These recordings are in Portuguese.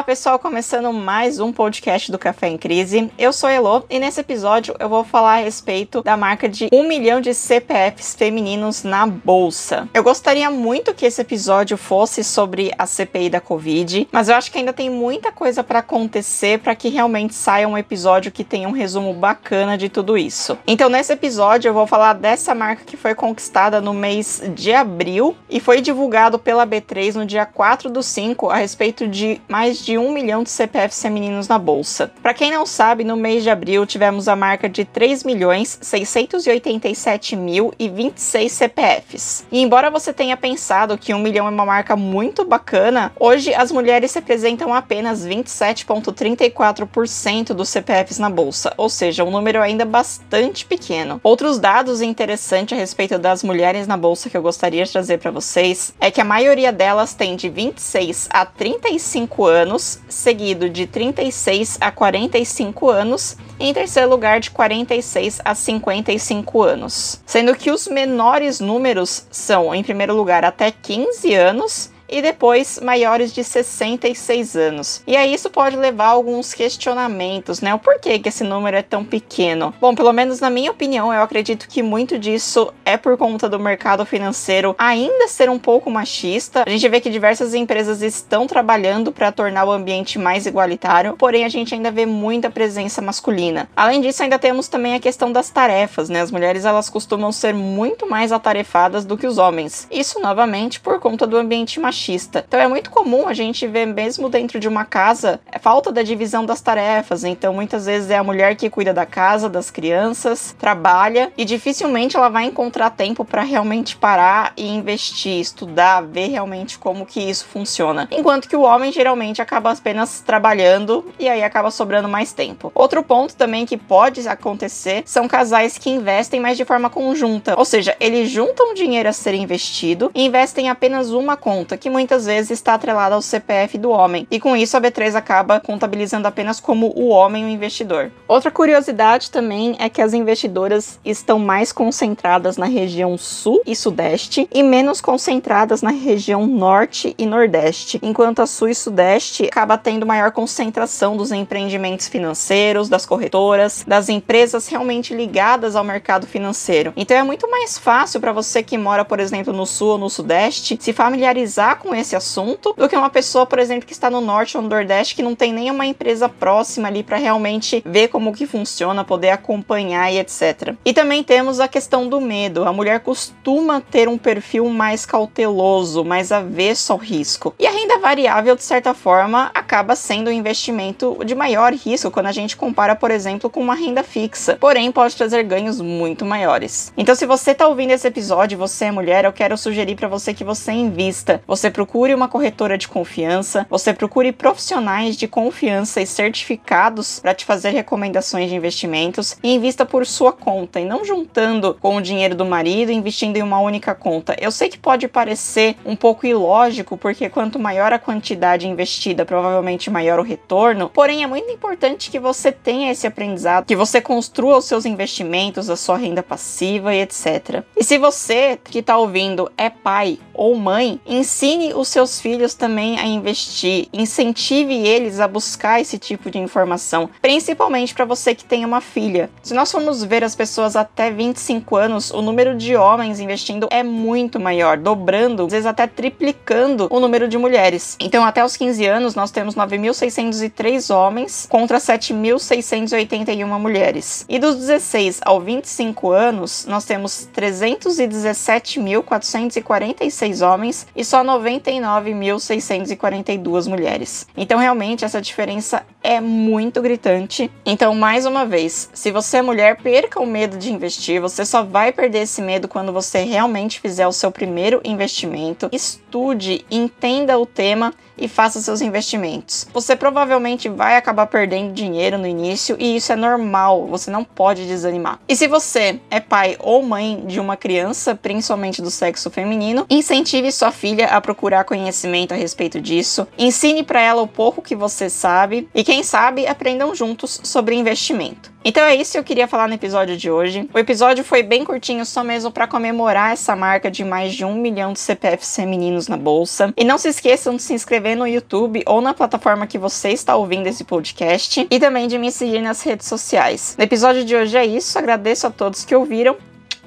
Olá, pessoal, começando mais um podcast do Café em Crise. Eu sou Elo e nesse episódio eu vou falar a respeito da marca de 1 milhão de CPFs femininos na bolsa. Eu gostaria muito que esse episódio fosse sobre a CPI da Covid, mas eu acho que ainda tem muita coisa para acontecer para que realmente saia um episódio que tenha um resumo bacana de tudo isso. Então, nesse episódio eu vou falar dessa marca que foi conquistada no mês de abril e foi divulgado pela B3 no dia 4 do 5 a respeito de mais mais de um milhão de CPFs femininos na bolsa. Para quem não sabe, no mês de abril tivemos a marca de 3 milhões 687 mil e 26 CPFs. E embora você tenha pensado que um milhão é uma marca muito bacana, hoje as mulheres representam apenas 27,34% dos CPFs na bolsa, ou seja, um número ainda bastante pequeno. Outros dados interessantes a respeito das mulheres na bolsa que eu gostaria de trazer para vocês é que a maioria delas tem de 26 a 35 anos, seguido de 36 a 45 anos, e em terceiro lugar de 46 a 55 anos. Sendo que os menores números são, em primeiro lugar, até 15 anos e depois maiores de 66 anos. E aí isso pode levar a alguns questionamentos, né? O porquê que esse número é tão pequeno? Bom, pelo menos na minha opinião, eu acredito que muito disso é por conta do mercado financeiro ainda ser um pouco machista. A gente vê que diversas empresas estão trabalhando para tornar o ambiente mais igualitário, porém a gente ainda vê muita presença masculina. Além disso, ainda temos também a questão das tarefas, né? As mulheres elas costumam ser muito mais atarefadas do que os homens. Isso novamente por conta do ambiente machista machista. Então é muito comum a gente ver, mesmo dentro de uma casa, a falta da divisão das tarefas. Então muitas vezes é a mulher que cuida da casa, das crianças, trabalha e dificilmente ela vai encontrar tempo para realmente parar e investir, estudar, ver realmente como que isso funciona. Enquanto que o homem geralmente acaba apenas trabalhando e aí acaba sobrando mais tempo. Outro ponto também que pode acontecer são casais que investem mais de forma conjunta, ou seja, eles juntam dinheiro a ser investido e investem em apenas uma conta, que muitas vezes está atrelada ao CPF do homem, e com isso a B3 acaba contabilizando apenas como o homem o investidor. Outra curiosidade também é que as investidoras estão mais concentradas na região sul e sudeste e menos concentradas na região norte e nordeste, enquanto a sul e sudeste acaba tendo maior concentração dos empreendimentos financeiros, das corretoras, das empresas realmente ligadas ao mercado financeiro. Então é muito mais fácil para você que mora, por exemplo, no sul ou no sudeste, se familiarizar com esse assunto do que uma pessoa, por exemplo, que está no norte ou no nordeste que não tem nenhuma empresa próxima ali para realmente ver como que funciona, poder acompanhar e etc. E também temos a questão do medo. A mulher costuma ter um perfil mais cauteloso, mais avesso ao risco. E a renda variável, de certa forma, acaba sendo um investimento de maior risco quando a gente compara, por exemplo, com uma renda fixa. Porém, pode trazer ganhos muito maiores. Então, se você está ouvindo esse episódio, você é mulher, eu quero sugerir para você que você invista. Você procure uma corretora de confiança, você procure profissionais de confiança e certificados para te fazer recomendações de investimentos e invista por sua conta e não juntando com o dinheiro do marido investindo em uma única conta. Eu sei que pode parecer um pouco ilógico, porque quanto maior a quantidade investida, provavelmente maior o retorno, porém é muito importante que você tenha esse aprendizado, que você construa os seus investimentos, a sua renda passiva e etc. E se você que está ouvindo é pai ou mãe, Ensine os seus filhos também a investir, incentive eles a buscar esse tipo de informação, principalmente para você que tem uma filha. Se nós formos ver as pessoas até 25 anos, o número de homens investindo é muito maior, dobrando, às vezes até triplicando o número de mulheres. Então, até os 15 anos, nós temos 9.603 homens contra 7.681 mulheres. E dos 16 ao 25 anos, nós temos 317.446 homens e só 90 99.642 mulheres. Então, realmente, essa diferença é muito gritante. Então, mais uma vez, se você é mulher, perca o medo de investir. Você só vai perder esse medo quando você realmente fizer o seu primeiro investimento. Estude, entenda o tema e faça seus investimentos. Você provavelmente vai acabar perdendo dinheiro no início e isso é normal, você não pode desanimar. E se você é pai ou mãe de uma criança, principalmente do sexo feminino, incentive sua filha a procurar conhecimento a respeito disso, ensine para ela o pouco que você sabe e quem sabe aprendam juntos sobre investimento. Então é isso que eu queria falar no episódio de hoje. O episódio foi bem curtinho, só mesmo para comemorar essa marca de mais de um milhão de CPFs femininos na bolsa. E não se esqueçam de se inscrever no YouTube ou na plataforma que você está ouvindo esse podcast e também de me seguir nas redes sociais. No episódio de hoje é isso. Agradeço a todos que ouviram.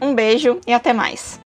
Um beijo e até mais.